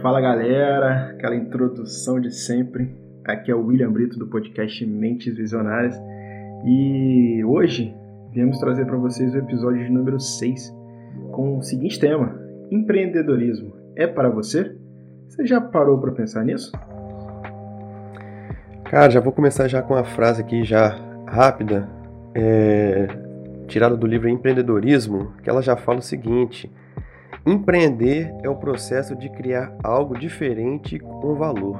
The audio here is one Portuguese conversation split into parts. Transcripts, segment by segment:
Fala galera, aquela introdução de sempre. Aqui é o William Brito do podcast Mentes Visionárias e hoje viemos trazer para vocês o episódio de número 6 com o seguinte tema: Empreendedorismo é para você? Você já parou para pensar nisso? Cara, já vou começar já com uma frase aqui já rápida, é, tirada do livro Empreendedorismo, que ela já fala o seguinte: Empreender é o processo de criar algo diferente com valor.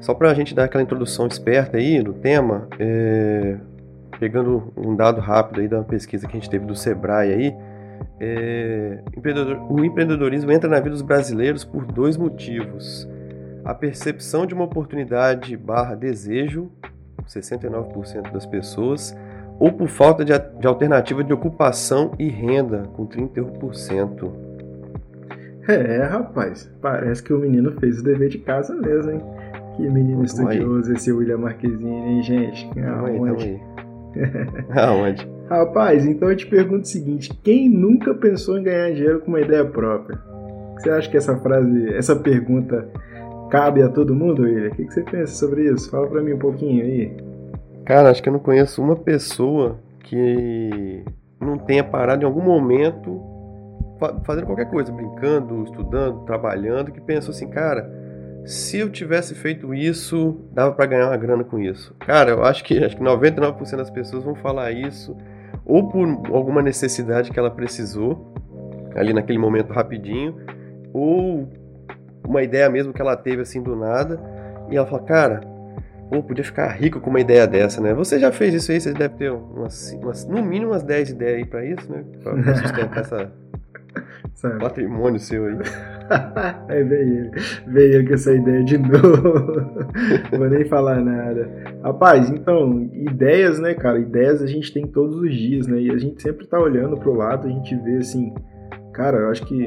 Só para a gente dar aquela introdução esperta aí no tema, é, pegando um dado rápido aí da pesquisa que a gente teve do Sebrae aí, é, o empreendedorismo entra na vida dos brasileiros por dois motivos. A percepção de uma oportunidade barra desejo, 69% das pessoas, ou por falta de, de alternativa de ocupação e renda, com 31%. É, rapaz, parece que o menino fez o dever de casa mesmo, hein? Que menino estudioso esse William Marquezine, hein, gente? Aonde? Aonde? Rapaz, então eu te pergunto o seguinte: quem nunca pensou em ganhar dinheiro com uma ideia própria? Você acha que essa frase, essa pergunta cabe a todo mundo, William? O que você pensa sobre isso? Fala pra mim um pouquinho aí. Cara, acho que eu não conheço uma pessoa que não tenha parado em algum momento fazendo qualquer coisa, brincando, estudando, trabalhando, que pensou assim, cara, se eu tivesse feito isso, dava para ganhar uma grana com isso. Cara, eu acho que acho que 99% das pessoas vão falar isso ou por alguma necessidade que ela precisou ali naquele momento rapidinho, ou uma ideia mesmo que ela teve assim do nada, e ela fala, cara, Pô, podia ficar rico com uma ideia dessa, né? Você já fez isso aí, você deve ter umas, umas no mínimo umas 10 ideias aí pra isso, né? Pra, pra sustentar essa Sabe? patrimônio seu aí. aí veio ele, veio ele com essa ideia de novo. Vou nem falar nada. Rapaz, então, ideias, né, cara? Ideias a gente tem todos os dias, né? E a gente sempre tá olhando pro lado, a gente vê assim, cara, eu acho que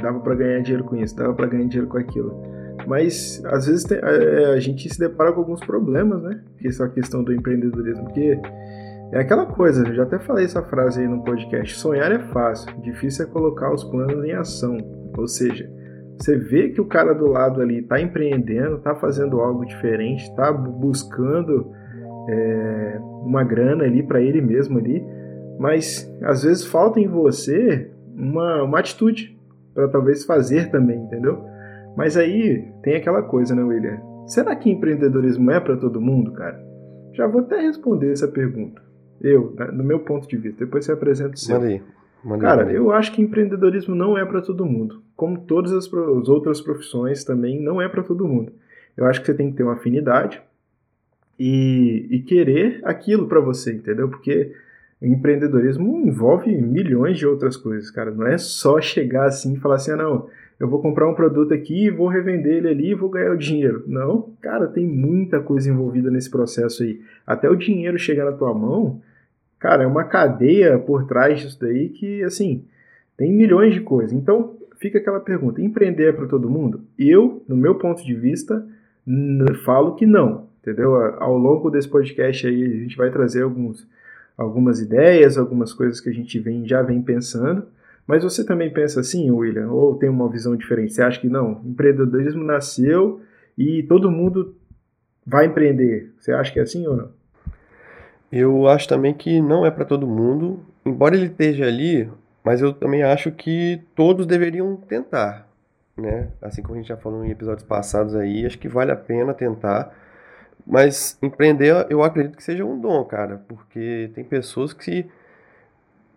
dava para ganhar dinheiro com isso, dava para ganhar dinheiro com aquilo. Mas às vezes tem, é, a gente se depara com alguns problemas, né? Essa questão do empreendedorismo, porque é aquela coisa, eu já até falei essa frase aí no podcast: sonhar é fácil, difícil é colocar os planos em ação. Ou seja, você vê que o cara do lado ali está empreendendo, está fazendo algo diferente, está buscando é, uma grana ali para ele mesmo ali, mas às vezes falta em você uma, uma atitude para talvez fazer também, entendeu? Mas aí tem aquela coisa, né, William? Será que empreendedorismo é para todo mundo, cara? Já vou até responder essa pergunta. Eu, do né, meu ponto de vista. Depois você apresenta o seu. Manda aí. Manda cara, aí. eu acho que empreendedorismo não é para todo mundo. Como todas as, as outras profissões também não é para todo mundo. Eu acho que você tem que ter uma afinidade e, e querer aquilo para você, entendeu? Porque empreendedorismo envolve milhões de outras coisas, cara. Não é só chegar assim e falar assim, ah, não, eu vou comprar um produto aqui, vou revender ele ali e vou ganhar o dinheiro. Não, cara, tem muita coisa envolvida nesse processo aí. Até o dinheiro chegar na tua mão, cara, é uma cadeia por trás disso daí que, assim, tem milhões de coisas. Então, fica aquela pergunta: empreender é para todo mundo? Eu, no meu ponto de vista, falo que não. Entendeu? Ao longo desse podcast aí, a gente vai trazer alguns, algumas ideias, algumas coisas que a gente vem, já vem pensando. Mas você também pensa assim, William, ou tem uma visão diferente? Você acha que não? Empreendedorismo nasceu e todo mundo vai empreender. Você acha que é assim ou não? Eu acho também que não é para todo mundo, embora ele esteja ali, mas eu também acho que todos deveriam tentar, né? Assim como a gente já falou em episódios passados aí, acho que vale a pena tentar. Mas empreender, eu acredito que seja um dom, cara, porque tem pessoas que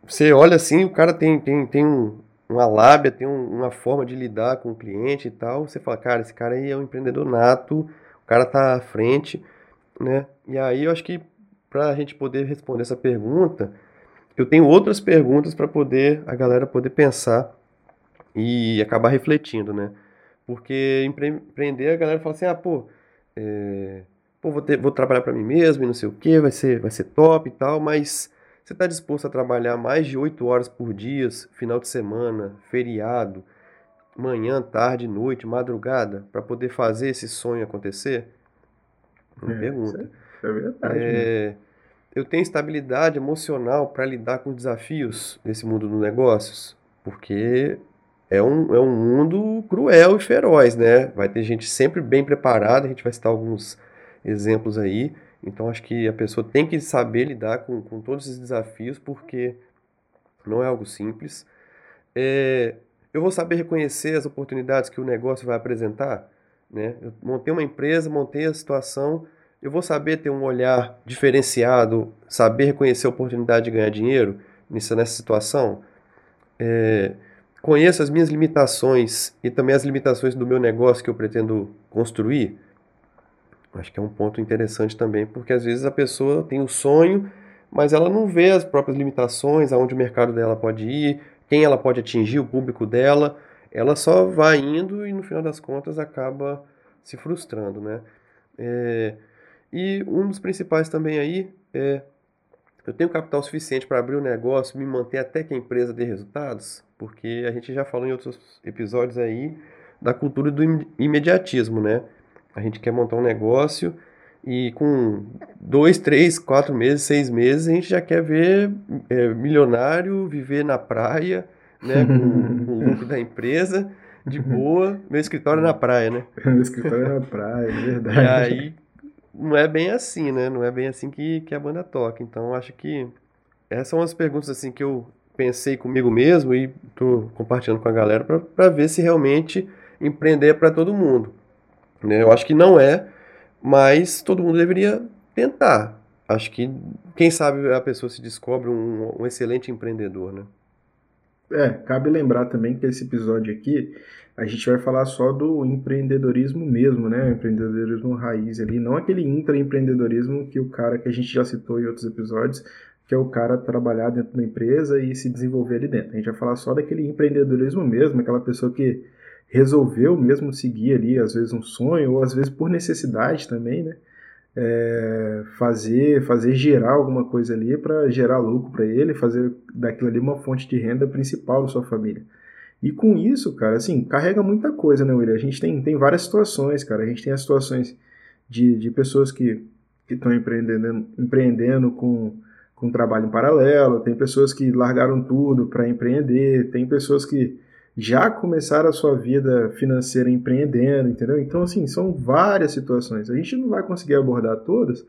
você olha assim, o cara tem, tem, tem um, uma lábia, tem um, uma forma de lidar com o cliente e tal. Você fala, cara, esse cara aí é um empreendedor nato, o cara tá à frente, né? E aí eu acho que para a gente poder responder essa pergunta, eu tenho outras perguntas para poder a galera poder pensar e acabar refletindo, né? Porque empreender a galera fala assim, ah, pô, é, pô vou, ter, vou trabalhar para mim mesmo e não sei o que, vai ser, vai ser top e tal, mas você está disposto a trabalhar mais de 8 horas por dia, final de semana, feriado, manhã, tarde, noite, madrugada, para poder fazer esse sonho acontecer? Uma é, pergunta. É, é verdade. É, eu tenho estabilidade emocional para lidar com os desafios desse mundo dos negócios? Porque é um, é um mundo cruel e feroz, né? Vai ter gente sempre bem preparada, a gente vai citar alguns exemplos aí. Então acho que a pessoa tem que saber lidar com, com todos esses desafios, porque não é algo simples. É, eu vou saber reconhecer as oportunidades que o negócio vai apresentar. Né? Eu montei uma empresa, montei a situação, eu vou saber ter um olhar diferenciado, saber reconhecer a oportunidade de ganhar dinheiro nessa, nessa situação. É, conheço as minhas limitações e também as limitações do meu negócio que eu pretendo construir. Acho que é um ponto interessante também, porque às vezes a pessoa tem o sonho, mas ela não vê as próprias limitações, aonde o mercado dela pode ir, quem ela pode atingir, o público dela. Ela só vai indo e no final das contas acaba se frustrando, né? É, e um dos principais também aí é eu tenho capital suficiente para abrir o um negócio, me manter até que a empresa dê resultados, porque a gente já falou em outros episódios aí da cultura do imediatismo, né? A gente quer montar um negócio e com dois, três, quatro meses, seis meses, a gente já quer ver é, milionário, viver na praia, né, com, com o lucro da empresa, de boa, meu escritório na praia, né? meu escritório na praia, é verdade. E aí, não é bem assim, né? Não é bem assim que, que a banda toca. Então, acho que essas são as perguntas assim que eu pensei comigo mesmo e estou compartilhando com a galera para ver se realmente empreender é para todo mundo. Né? Eu acho que não é, mas todo mundo deveria tentar. Acho que, quem sabe, a pessoa se descobre um, um excelente empreendedor, né? É, cabe lembrar também que esse episódio aqui a gente vai falar só do empreendedorismo mesmo, né? Empreendedorismo raiz ali, não aquele intraempreendedorismo que o cara que a gente já citou em outros episódios, que é o cara trabalhar dentro da empresa e se desenvolver ali dentro. A gente vai falar só daquele empreendedorismo mesmo, aquela pessoa que resolveu mesmo seguir ali, às vezes um sonho, ou às vezes por necessidade também, né? É, fazer fazer gerar alguma coisa ali para gerar lucro para ele, fazer daquilo ali uma fonte de renda principal da sua família. E com isso, cara, assim, carrega muita coisa, né, William? A gente tem, tem várias situações, cara. A gente tem as situações de, de pessoas que estão empreendendo, empreendendo com, com trabalho em paralelo, tem pessoas que largaram tudo para empreender, tem pessoas que já começaram a sua vida financeira empreendendo, entendeu? Então, assim, são várias situações. A gente não vai conseguir abordar todas,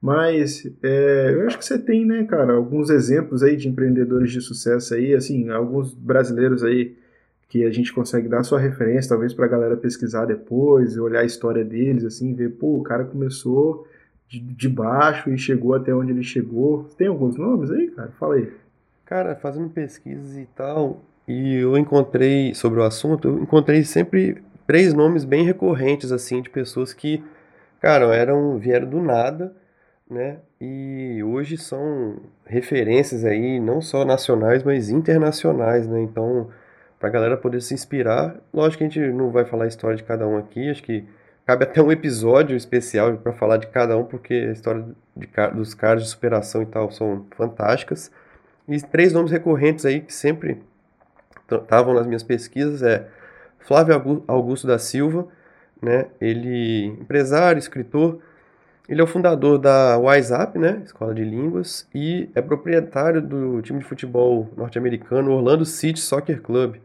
mas é, eu acho que você tem, né, cara, alguns exemplos aí de empreendedores de sucesso aí, assim, alguns brasileiros aí que a gente consegue dar sua referência, talvez para a galera pesquisar depois, olhar a história deles, assim, ver, pô, o cara começou de, de baixo e chegou até onde ele chegou. Tem alguns nomes aí, cara? Fala aí. Cara, fazendo pesquisas e tal, e eu encontrei, sobre o assunto, eu encontrei sempre três nomes bem recorrentes, assim, de pessoas que, cara, eram, vieram do nada, né? E hoje são referências aí, não só nacionais, mas internacionais, né? Então, pra galera poder se inspirar, lógico que a gente não vai falar a história de cada um aqui, acho que cabe até um episódio especial para falar de cada um, porque a história de, dos caras de superação e tal são fantásticas. E três nomes recorrentes aí que sempre estavam nas minhas pesquisas é Flávio Augusto da Silva, né? Ele empresário, escritor, ele é o fundador da WhatsApp, né, Escola de Línguas, e é proprietário do time de futebol norte-americano Orlando City Soccer Club,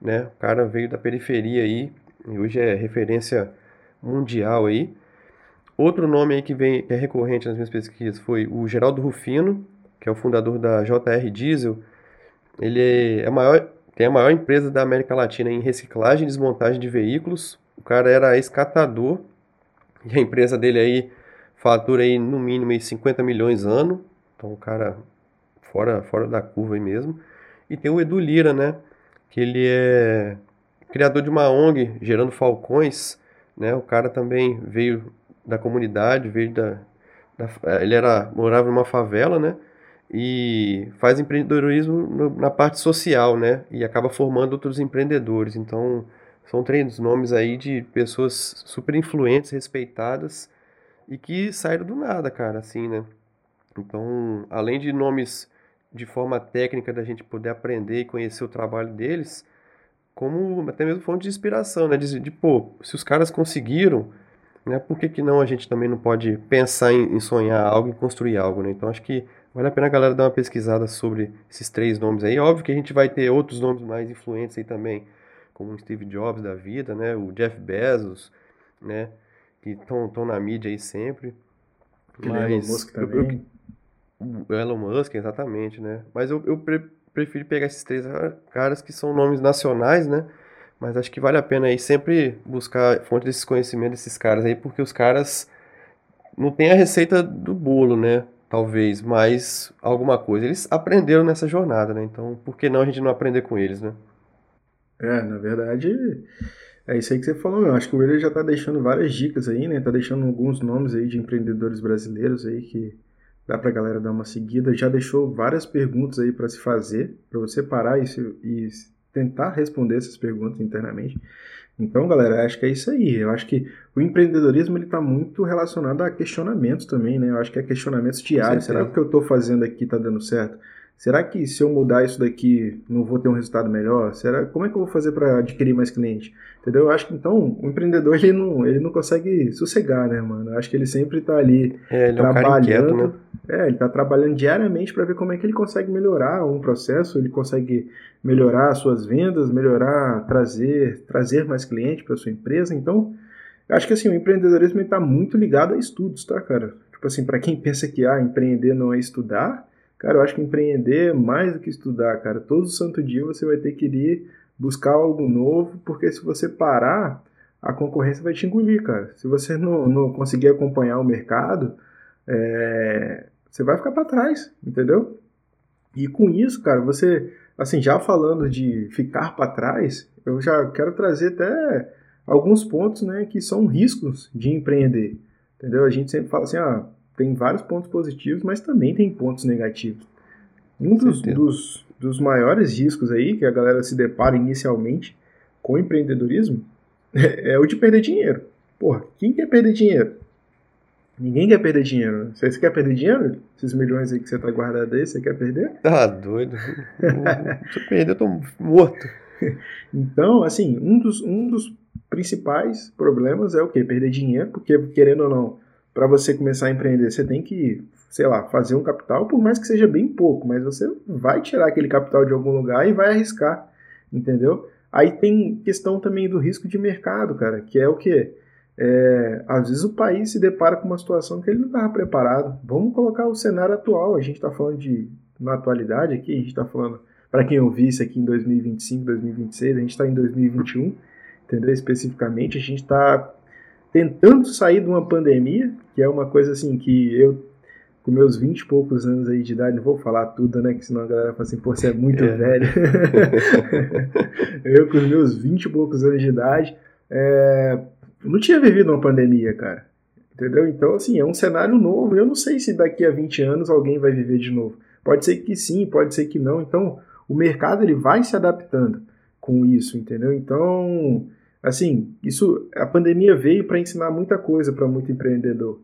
né? O cara veio da periferia aí e hoje é referência mundial aí. Outro nome aí que vem que é recorrente nas minhas pesquisas foi o Geraldo Rufino, que é o fundador da JR Diesel. Ele é a maior tem a maior empresa da América Latina em reciclagem e desmontagem de veículos. O cara era escatador e a empresa dele aí fatura aí no mínimo aí 50 milhões ano. Então o cara fora, fora da curva aí mesmo. E tem o Edu Lira, né? Que ele é criador de uma ONG gerando falcões, né? O cara também veio da comunidade, veio da, da ele era morava numa favela, né? E faz empreendedorismo no, na parte social, né? E acaba formando outros empreendedores. Então, são três nomes aí de pessoas super influentes, respeitadas e que saíram do nada, cara, assim, né? Então, além de nomes de forma técnica da gente poder aprender e conhecer o trabalho deles, como até mesmo fonte de inspiração, né? De, de pô, se os caras conseguiram, né? Por que, que não a gente também não pode pensar em, em sonhar algo, em construir algo, né? Então acho que vale a pena a galera dar uma pesquisada sobre esses três nomes aí. Óbvio que a gente vai ter outros nomes mais influentes aí também, como o Steve Jobs da vida, né? O Jeff Bezos, né? Que estão na mídia aí sempre. Mas, Elon Musk também. Eu, o Elon Musk, exatamente, né? Mas eu, eu pre prefiro pegar esses três caras que são nomes nacionais, né? Mas acho que vale a pena aí sempre buscar fonte desses conhecimentos desses caras aí, porque os caras não têm a receita do bolo, né? Talvez, mas alguma coisa. Eles aprenderam nessa jornada, né? Então, por que não a gente não aprender com eles, né? É, na verdade, é isso aí que você falou, eu acho que o William já tá deixando várias dicas aí, né? Tá deixando alguns nomes aí de empreendedores brasileiros aí que dá pra galera dar uma seguida. Já deixou várias perguntas aí para se fazer, para você parar e, se, e tentar responder essas perguntas internamente. Então, galera, acho que é isso aí. Eu acho que o empreendedorismo ele está muito relacionado a questionamentos também, né? Eu acho que é questionamentos diários. Será que o que eu estou fazendo aqui está dando certo? Será que se eu mudar isso daqui não vou ter um resultado melhor? Será como é que eu vou fazer para adquirir mais cliente? Entendeu? Eu acho que então o empreendedor ele não, ele não consegue sossegar, né, mano? Eu acho que ele sempre está ali é, ele trabalhando. É, um inquieto, né? é, ele está trabalhando diariamente para ver como é que ele consegue melhorar um processo, ele consegue melhorar suas vendas, melhorar, trazer, trazer mais cliente para sua empresa. Então, eu acho que assim, o empreendedorismo está muito ligado a estudos, tá, cara? Tipo assim, para quem pensa que ah, empreender não é estudar, Cara, eu acho que empreender é mais do que estudar, cara. Todo santo dia você vai ter que ir buscar algo novo, porque se você parar, a concorrência vai te engolir, cara. Se você não, não conseguir acompanhar o mercado, é, você vai ficar para trás, entendeu? E com isso, cara, você, assim, já falando de ficar para trás, eu já quero trazer até alguns pontos, né, que são riscos de empreender, entendeu? A gente sempre fala assim, ah, tem vários pontos positivos, mas também tem pontos negativos. Um dos, dos, dos, maiores riscos aí que a galera se depara inicialmente com empreendedorismo é, é o de perder dinheiro. Porra, quem quer perder dinheiro? Ninguém quer perder dinheiro. Você quer perder dinheiro? Esses milhões aí que você tá guardado aí, você quer perder? Tá doido. Se eu perder, eu tô morto. Então, assim, um dos, um dos principais problemas é o quê? Perder dinheiro, porque querendo ou não, para você começar a empreender, você tem que, sei lá, fazer um capital, por mais que seja bem pouco, mas você vai tirar aquele capital de algum lugar e vai arriscar, entendeu? Aí tem questão também do risco de mercado, cara, que é o que? É, às vezes o país se depara com uma situação que ele não estava preparado. Vamos colocar o cenário atual, a gente está falando de, na atualidade aqui, a gente está falando, para quem ouvir isso aqui em 2025, 2026, a gente está em 2021, entendeu? Especificamente, a gente está tentando sair de uma pandemia, que é uma coisa assim que eu, com meus 20 e poucos anos aí de idade, não vou falar tudo, né? Que senão a galera fala assim, pô, você é muito é. velho. eu, com meus 20 e poucos anos de idade, é, não tinha vivido uma pandemia, cara. Entendeu? Então, assim, é um cenário novo. Eu não sei se daqui a 20 anos alguém vai viver de novo. Pode ser que sim, pode ser que não. Então, o mercado ele vai se adaptando com isso, entendeu? Então, Assim, isso a pandemia veio para ensinar muita coisa para muito empreendedor.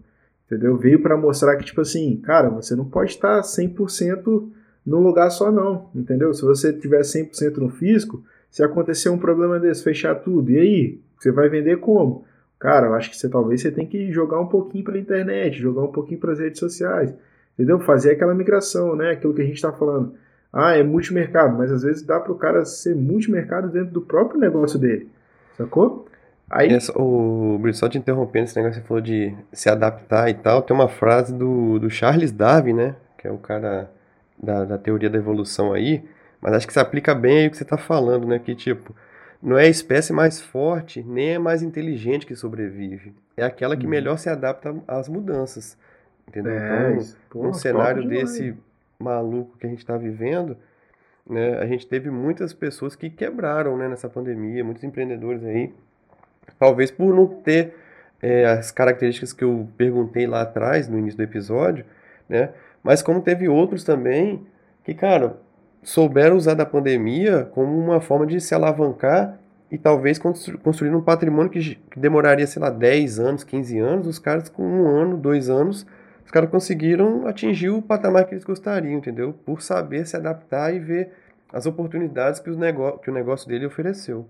Entendeu? Veio para mostrar que tipo assim, cara, você não pode estar 100% num lugar só não, entendeu? Se você tiver 100% no físico, se acontecer um problema desse, fechar tudo, e aí? Você vai vender como? Cara, eu acho que você talvez você tem que jogar um pouquinho pela internet, jogar um pouquinho para as redes sociais, entendeu? Fazer aquela migração, né? Aquilo que a gente está falando. Ah, é multimercado, mas às vezes dá para o cara ser multimercado dentro do próprio negócio dele. Sacou? Aí... Essa, o Brito, só te interrompendo, esse negócio que você falou de se adaptar e tal, tem uma frase do, do Charles Darwin, né? Que é o cara da, da teoria da evolução aí, mas acho que se aplica bem aí o que você está falando, né? Que tipo, não é a espécie mais forte, nem é mais inteligente que sobrevive. É aquela que hum. melhor se adapta às mudanças. Entendeu? É, então, num cenário desse maluco que a gente está vivendo, né, a gente teve muitas pessoas que quebraram né, nessa pandemia, muitos empreendedores aí, talvez por não ter é, as características que eu perguntei lá atrás, no início do episódio, né, mas como teve outros também que, cara, souberam usar da pandemia como uma forma de se alavancar e talvez construir um patrimônio que, demoraria, sei lá, 10 anos, 15 anos, os caras com um ano, dois anos, os caras conseguiram atingir o patamar que eles gostariam, entendeu? Por saber se adaptar e ver as oportunidades que, os negócio, que o negócio dele ofereceu.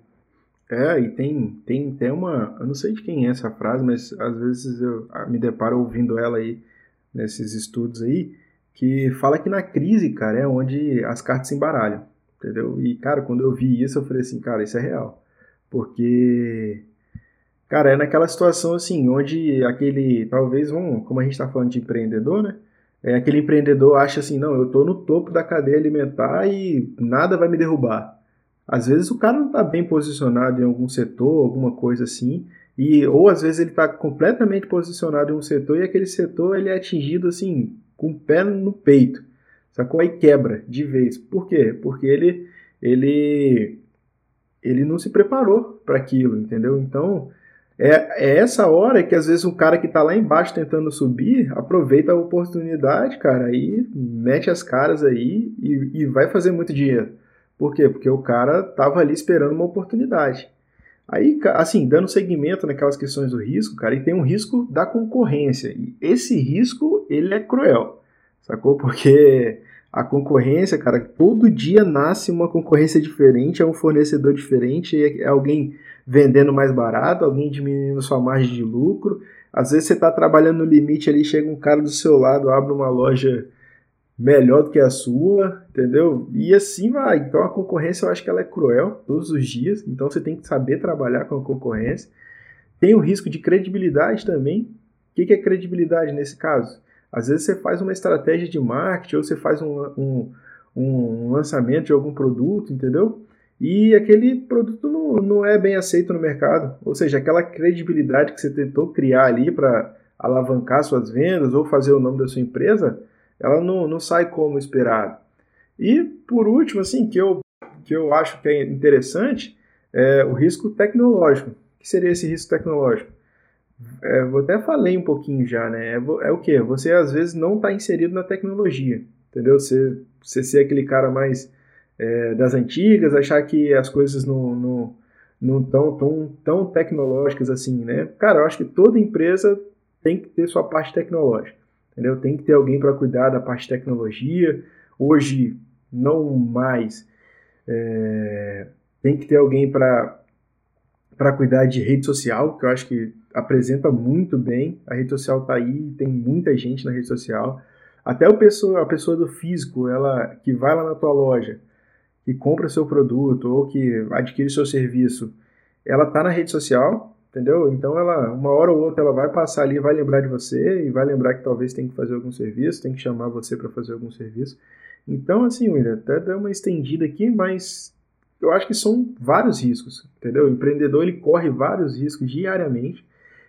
É, e tem, tem até uma. Eu não sei de quem é essa frase, mas às vezes eu me deparo ouvindo ela aí, nesses estudos aí, que fala que na crise, cara, é onde as cartas se embaralham, entendeu? E, cara, quando eu vi isso, eu falei assim, cara, isso é real. Porque, cara, é naquela situação assim, onde aquele, talvez, vamos, como a gente tá falando de empreendedor, né? É, aquele empreendedor acha assim, não, eu tô no topo da cadeia alimentar e nada vai me derrubar. Às vezes o cara não está bem posicionado em algum setor, alguma coisa assim, e ou às vezes ele está completamente posicionado em um setor e aquele setor ele é atingido assim com o pé no peito, sacou? Aí quebra de vez. Por quê? Porque ele ele ele não se preparou para aquilo, entendeu? Então é, é essa hora que às vezes o cara que está lá embaixo tentando subir aproveita a oportunidade, cara, aí mete as caras aí e, e vai fazer muito dinheiro. Por quê? Porque o cara tava ali esperando uma oportunidade. Aí, assim, dando segmento naquelas questões do risco, cara, e tem um risco da concorrência. E esse risco, ele é cruel, sacou? Porque a concorrência, cara, todo dia nasce uma concorrência diferente, é um fornecedor diferente, é alguém vendendo mais barato, alguém diminuindo sua margem de lucro. Às vezes você está trabalhando no limite ali, chega um cara do seu lado, abre uma loja melhor do que a sua, entendeu? E assim vai. Então a concorrência eu acho que ela é cruel todos os dias, então você tem que saber trabalhar com a concorrência. Tem o risco de credibilidade também. O que é credibilidade nesse caso? Às vezes você faz uma estratégia de marketing ou você faz um, um, um lançamento de algum produto, entendeu? E aquele produto não, não é bem aceito no mercado. Ou seja, aquela credibilidade que você tentou criar ali para alavancar suas vendas ou fazer o nome da sua empresa, ela não, não sai como esperado. E, por último, assim, que eu, que eu acho que é interessante, é o risco tecnológico. O que seria esse risco tecnológico? É, eu até falei um pouquinho já, né? É, é o que? Você, às vezes, não está inserido na tecnologia, entendeu? Você, você ser aquele cara mais é, das antigas, achar que as coisas não, não, não tão, tão, tão tecnológicas assim, né? Cara, eu acho que toda empresa tem que ter sua parte tecnológica entendeu? Tem que ter alguém para cuidar da parte de tecnologia. Hoje, não mais. É, tem que ter alguém para para cuidar de rede social, que eu acho que apresenta muito bem. A rede social está aí, tem muita gente na rede social. Até o pessoa, a pessoa do físico, ela que vai lá na tua loja, que compra seu produto ou que adquire seu serviço, ela está na rede social, entendeu? Então ela, uma hora ou outra, ela vai passar ali, vai lembrar de você e vai lembrar que talvez tem que fazer algum serviço, tem que chamar você para fazer algum serviço. Então, assim, William, até deu uma estendida aqui, mas eu acho que são vários riscos, entendeu? O empreendedor ele corre vários riscos diariamente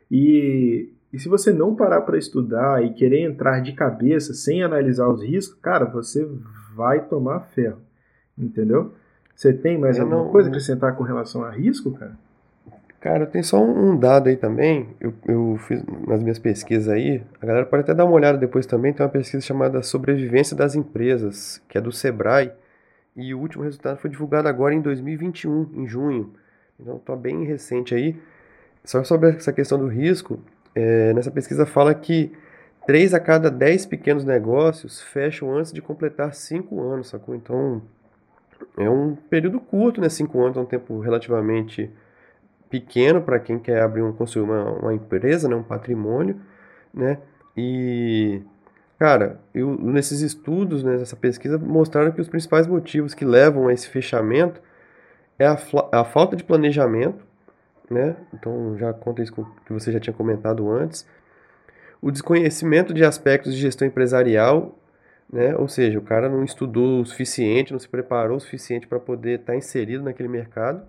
e, e se você não parar para estudar e querer entrar de cabeça sem analisar os riscos, cara, você vai tomar ferro, entendeu? Você tem mais eu alguma não, coisa a acrescentar com relação a risco, cara? Cara, tem só um dado aí também. Eu, eu fiz nas minhas pesquisas aí. A galera pode até dar uma olhada depois também. Tem uma pesquisa chamada Sobrevivência das Empresas, que é do Sebrae. E o último resultado foi divulgado agora em 2021, em junho. Então tá bem recente aí. Só sobre essa questão do risco, é, nessa pesquisa fala que 3 a cada 10 pequenos negócios fecham antes de completar 5 anos, sacou? Então é um período curto, né? 5 anos é um tempo relativamente pequeno para quem quer abrir um construir uma, uma empresa, né, um patrimônio, né? E cara, eu, nesses estudos, né, nessa pesquisa mostraram que os principais motivos que levam a esse fechamento é a, a falta de planejamento, né? Então já conta isso que você já tinha comentado antes. O desconhecimento de aspectos de gestão empresarial, né? Ou seja, o cara não estudou o suficiente, não se preparou o suficiente para poder estar tá inserido naquele mercado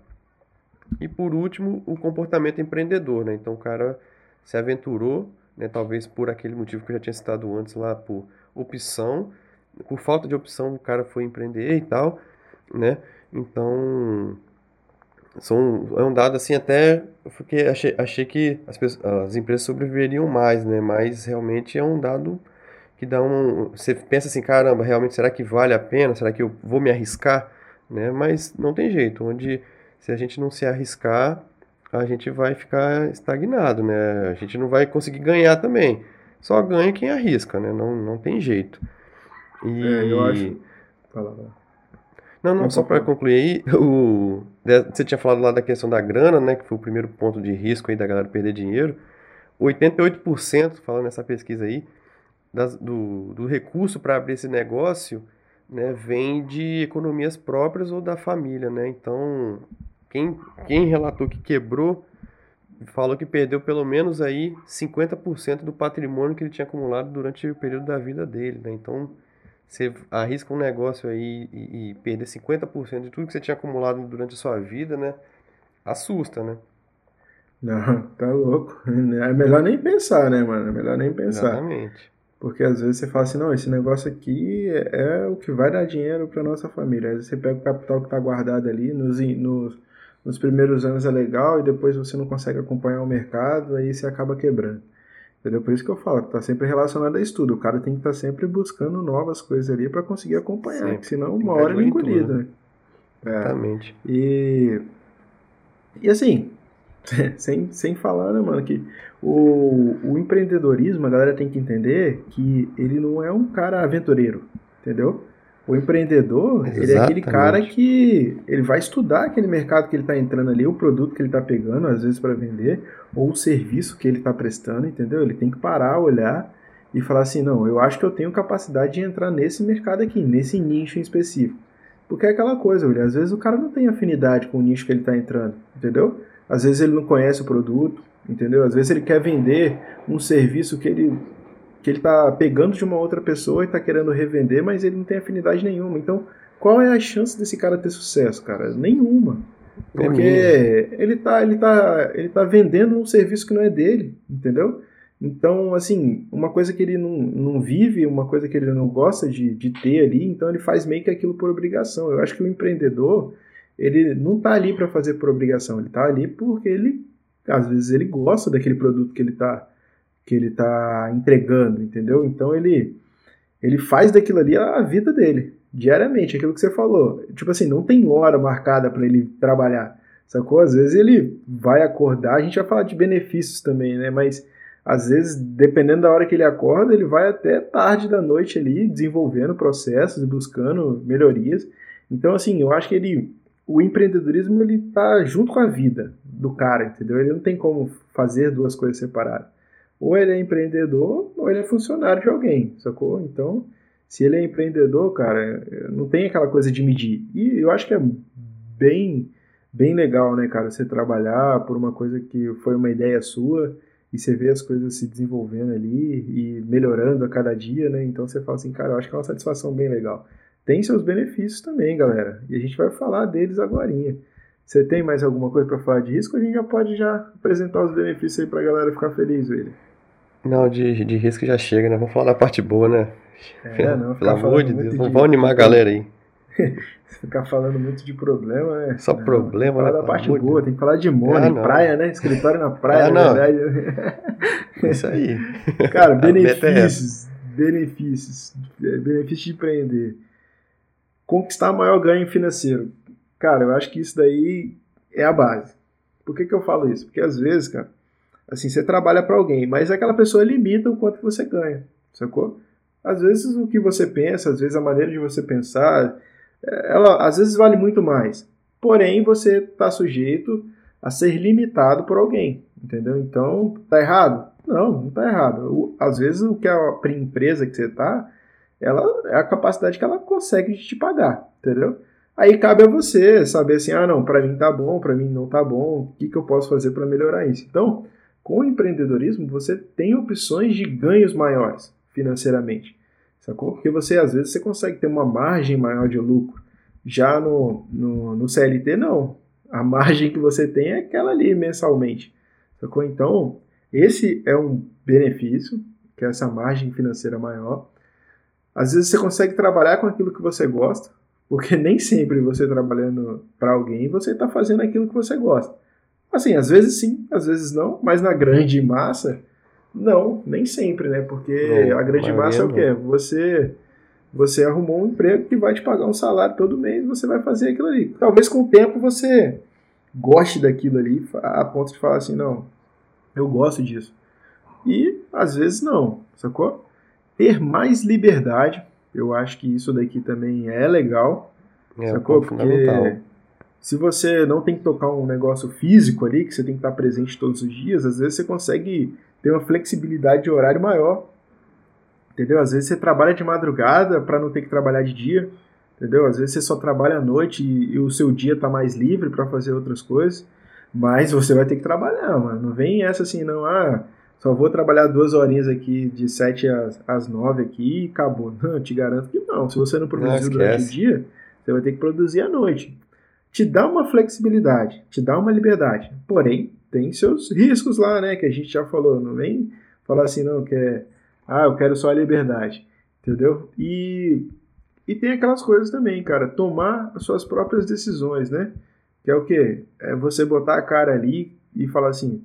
e por último, o comportamento empreendedor, né? Então o cara se aventurou, né? Talvez por aquele motivo que eu já tinha citado antes lá, por opção, por falta de opção o cara foi empreender e tal, né? Então são, é um dado assim até porque achei, achei que as, pessoas, as empresas sobreviveriam mais, né? Mas realmente é um dado que dá um. Você pensa assim, caramba, realmente será que vale a pena? Será que eu vou me arriscar? Né? Mas não tem jeito. Onde se a gente não se arriscar, a gente vai ficar estagnado, né? A gente não vai conseguir ganhar também. Só ganha quem arrisca, né? Não, não tem jeito. E... É, eu acho. Fala, Não, não, só para concluir aí, o... você tinha falado lá da questão da grana, né, que foi o primeiro ponto de risco aí da galera perder dinheiro. 88%, falando nessa pesquisa aí, das, do, do recurso para abrir esse negócio né, vem de economias próprias ou da família, né? Então, quem, quem relatou que quebrou falou que perdeu pelo menos aí 50% do patrimônio que ele tinha acumulado durante o período da vida dele, né? Então, você arrisca um negócio aí e, e perder 50% de tudo que você tinha acumulado durante a sua vida, né? Assusta, né? Não, tá louco. É melhor nem pensar, né, mano? É melhor nem pensar. Exatamente. Porque às vezes você fala assim, não, esse negócio aqui é, é o que vai dar dinheiro para nossa família. Aí você pega o capital que está guardado ali, nos, nos, nos primeiros anos é legal e depois você não consegue acompanhar o mercado, aí você acaba quebrando. Entendeu? Por isso que eu falo, tá sempre relacionado a estudo. O cara tem que estar tá sempre buscando novas coisas ali para conseguir acompanhar, sempre. senão uma hora ele é engolido, né? É. Exatamente. E, e assim, sem, sem falar, né, mano, que o, o empreendedorismo, a galera tem que entender que ele não é um cara aventureiro, entendeu? O empreendedor, Exatamente. ele é aquele cara que ele vai estudar aquele mercado que ele está entrando ali, o produto que ele está pegando, às vezes para vender, ou o serviço que ele está prestando, entendeu? Ele tem que parar, olhar e falar assim, não, eu acho que eu tenho capacidade de entrar nesse mercado aqui, nesse nicho em específico. Porque é aquela coisa, olha, às vezes o cara não tem afinidade com o nicho que ele está entrando, entendeu? Às vezes ele não conhece o produto, entendeu? Às vezes ele quer vender um serviço que ele que ele está pegando de uma outra pessoa e está querendo revender, mas ele não tem afinidade nenhuma. Então, qual é a chance desse cara ter sucesso, cara? Nenhuma. É Porque é ele está ele tá, ele tá vendendo um serviço que não é dele, entendeu? Então, assim, uma coisa que ele não, não vive, uma coisa que ele não gosta de, de ter ali, então ele faz meio que aquilo por obrigação. Eu acho que o empreendedor, ele não está ali para fazer por obrigação, ele está ali porque ele, às vezes, ele gosta daquele produto que ele está que ele tá entregando, entendeu? Então ele ele faz daquilo ali a vida dele, diariamente, aquilo que você falou. Tipo assim, não tem hora marcada para ele trabalhar, sacou? Às vezes ele vai acordar, a gente vai falar de benefícios também, né? Mas às vezes, dependendo da hora que ele acorda, ele vai até tarde da noite ali desenvolvendo processos, buscando melhorias. Então, assim, eu acho que ele o empreendedorismo ele tá junto com a vida do cara, entendeu? Ele não tem como fazer duas coisas separadas. Ou ele é empreendedor, ou ele é funcionário de alguém, sacou? Então, se ele é empreendedor, cara, não tem aquela coisa de medir. E eu acho que é bem, bem legal, né, cara, você trabalhar por uma coisa que foi uma ideia sua e você vê as coisas se desenvolvendo ali e melhorando a cada dia, né? Então você fala assim, cara, eu acho que é uma satisfação bem legal tem seus benefícios também, galera. E a gente vai falar deles agora. Você tem mais alguma coisa para falar de risco? A gente já pode já apresentar os benefícios aí para a galera ficar feliz, William. Não, de, de risco já chega, né? Vamos falar da parte boa, né? É, não, Pelo amor de Deus, de... vamos animar a galera aí. ficar falando muito de problema, né? Só não, problema, né? Da parte boa, tem que falar de money, ah, praia, né? Escritório na praia, ah, na verdade. Isso aí. Cara, benefícios. benefícios. Benefícios de empreender conquistar maior ganho financeiro. Cara, eu acho que isso daí é a base. Por que, que eu falo isso? Porque às vezes, cara, assim, você trabalha para alguém, mas aquela pessoa limita o quanto você ganha, sacou? Às vezes o que você pensa, às vezes a maneira de você pensar, é, ela às vezes vale muito mais. Porém, você está sujeito a ser limitado por alguém, entendeu? Então, tá errado? Não, não tá errado. Às vezes o que a empresa que você tá ela é a capacidade que ela consegue te pagar, entendeu? Aí cabe a você saber assim, ah, não, para mim tá bom, para mim não tá bom, o que, que eu posso fazer para melhorar isso? Então, com o empreendedorismo, você tem opções de ganhos maiores financeiramente, sacou? Porque você, às vezes, você consegue ter uma margem maior de lucro. Já no, no, no CLT, não. A margem que você tem é aquela ali mensalmente, sacou? Então, esse é um benefício, que é essa margem financeira maior. Às vezes você consegue trabalhar com aquilo que você gosta, porque nem sempre você trabalhando para alguém você está fazendo aquilo que você gosta. Assim, às vezes sim, às vezes não, mas na grande massa, não, nem sempre, né? Porque não, a grande massa é o quê? Você você arrumou um emprego que vai te pagar um salário todo mês, você vai fazer aquilo ali. Talvez com o tempo você goste daquilo ali, a ponto de falar assim, não, eu gosto disso. E às vezes não, sacou? ter mais liberdade. Eu acho que isso daqui também é legal. É, sacou? Porque Se você não tem que tocar um negócio físico ali, que você tem que estar presente todos os dias, às vezes você consegue ter uma flexibilidade de horário maior. Entendeu? Às vezes você trabalha de madrugada para não ter que trabalhar de dia. Entendeu? Às vezes você só trabalha à noite e, e o seu dia está mais livre para fazer outras coisas. Mas você vai ter que trabalhar, mano. Não vem essa assim, não. Ah, só vou trabalhar duas horinhas aqui de 7 às, às 9 aqui e acabou. Não, eu te garanto que não. Se você não produziu não, durante o dia, você vai ter que produzir à noite. Te dá uma flexibilidade, te dá uma liberdade. Porém, tem seus riscos lá, né? Que a gente já falou. Não vem falar assim, não, que é. Ah, eu quero só a liberdade. Entendeu? E, e tem aquelas coisas também, cara. Tomar as suas próprias decisões, né? Que é o quê? É você botar a cara ali e falar assim: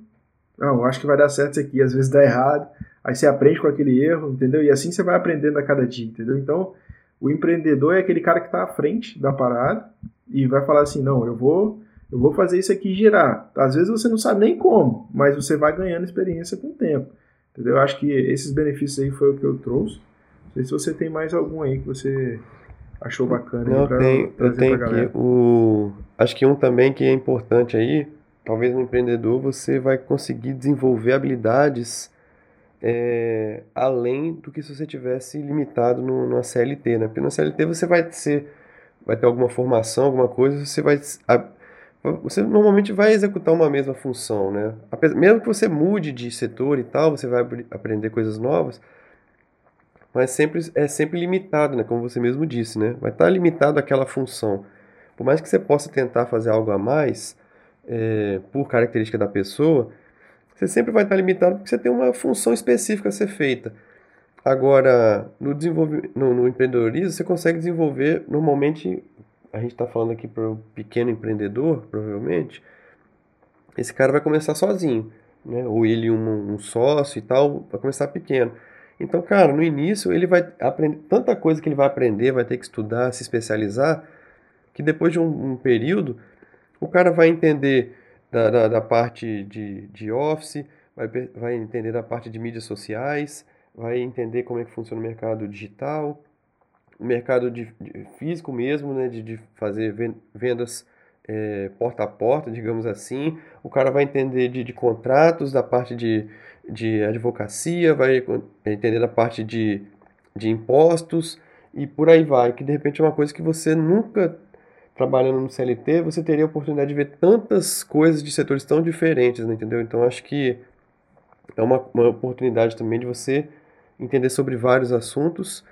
não, acho que vai dar certo isso aqui, às vezes dá errado. Aí você aprende com aquele erro, entendeu? E assim você vai aprendendo a cada dia, entendeu? Então, o empreendedor é aquele cara que está à frente da parada e vai falar assim: não, eu vou, eu vou fazer isso aqui girar. Às vezes você não sabe nem como, mas você vai ganhando experiência com o tempo, entendeu? Eu acho que esses benefícios aí foi o que eu trouxe. Não sei se você tem mais algum aí que você achou bacana. Não, pra, tenho, eu tenho aqui o. Acho que um também que é importante aí talvez no empreendedor você vai conseguir desenvolver habilidades é, além do que se você tivesse limitado no, numa CLT, né? Porque na CLT você vai ser, vai ter alguma formação, alguma coisa, você vai você normalmente vai executar uma mesma função, né? Mesmo que você mude de setor e tal, você vai aprender coisas novas, mas sempre é sempre limitado, né? Como você mesmo disse, né? Vai estar limitado àquela função. Por mais que você possa tentar fazer algo a mais, é, por característica da pessoa, você sempre vai estar limitado porque você tem uma função específica a ser feita. Agora, no, no, no empreendedorismo, você consegue desenvolver, normalmente, a gente está falando aqui para o pequeno empreendedor, provavelmente, esse cara vai começar sozinho, né? ou ele um, um sócio e tal, vai começar pequeno. Então, cara, no início ele vai aprender tanta coisa que ele vai aprender, vai ter que estudar, se especializar, que depois de um, um período o cara vai entender da, da, da parte de, de Office, vai, vai entender da parte de mídias sociais, vai entender como é que funciona o mercado digital, o mercado de, de físico mesmo, né, de, de fazer vendas é, porta a porta, digamos assim. O cara vai entender de, de contratos, da parte de, de advocacia, vai entender da parte de, de impostos e por aí vai, que de repente é uma coisa que você nunca trabalhando no CLT, você teria a oportunidade de ver tantas coisas de setores tão diferentes, né, entendeu? Então acho que é uma, uma oportunidade também de você entender sobre vários assuntos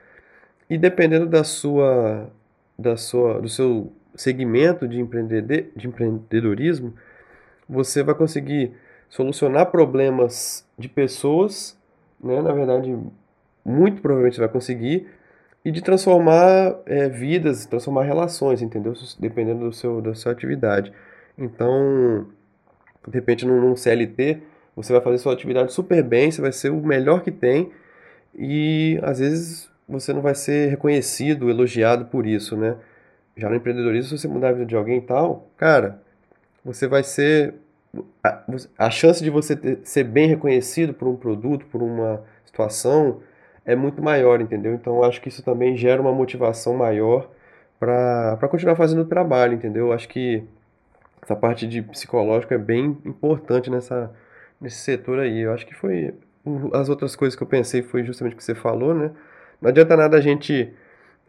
e dependendo da sua, da sua, do seu segmento de, empreendedor, de empreendedorismo, você vai conseguir solucionar problemas de pessoas, né? Na verdade, muito provavelmente você vai conseguir e de transformar é, vidas, transformar relações, entendeu? Dependendo do seu, da sua atividade. Então, de repente, num, num CLT, você vai fazer sua atividade super bem, você vai ser o melhor que tem e às vezes você não vai ser reconhecido, elogiado por isso, né? Já no empreendedorismo, se você mudar a vida de alguém e tal, cara, você vai ser. A, a chance de você ter, ser bem reconhecido por um produto, por uma situação, é muito maior, entendeu? Então acho que isso também gera uma motivação maior para continuar fazendo o trabalho, entendeu? Eu acho que essa parte de psicológico é bem importante nessa, nesse setor aí. Eu acho que foi. As outras coisas que eu pensei foi justamente o que você falou, né? Não adianta nada a gente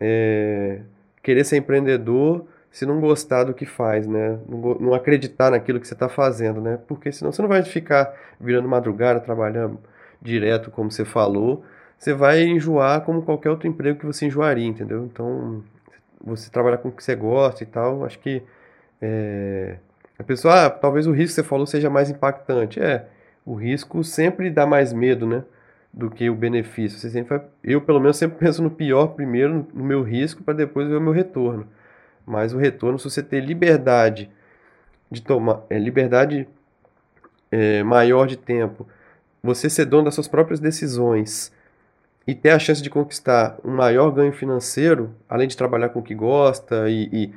é, querer ser empreendedor se não gostar do que faz, né? Não, não acreditar naquilo que você está fazendo, né? Porque senão você não vai ficar virando madrugada, trabalhando direto, como você falou, você vai enjoar como qualquer outro emprego que você enjoaria, entendeu? Então, você trabalhar com o que você gosta e tal, acho que é, a pessoa, ah, talvez o risco que você falou seja mais impactante. É, o risco sempre dá mais medo, né? Do que o benefício. Você sempre vai, eu, pelo menos, sempre penso no pior primeiro, no meu risco, para depois ver o meu retorno. Mas o retorno, se você ter liberdade de tomar, é, liberdade é, maior de tempo, você ser dono das suas próprias decisões, e ter a chance de conquistar um maior ganho financeiro, além de trabalhar com o que gosta e, e,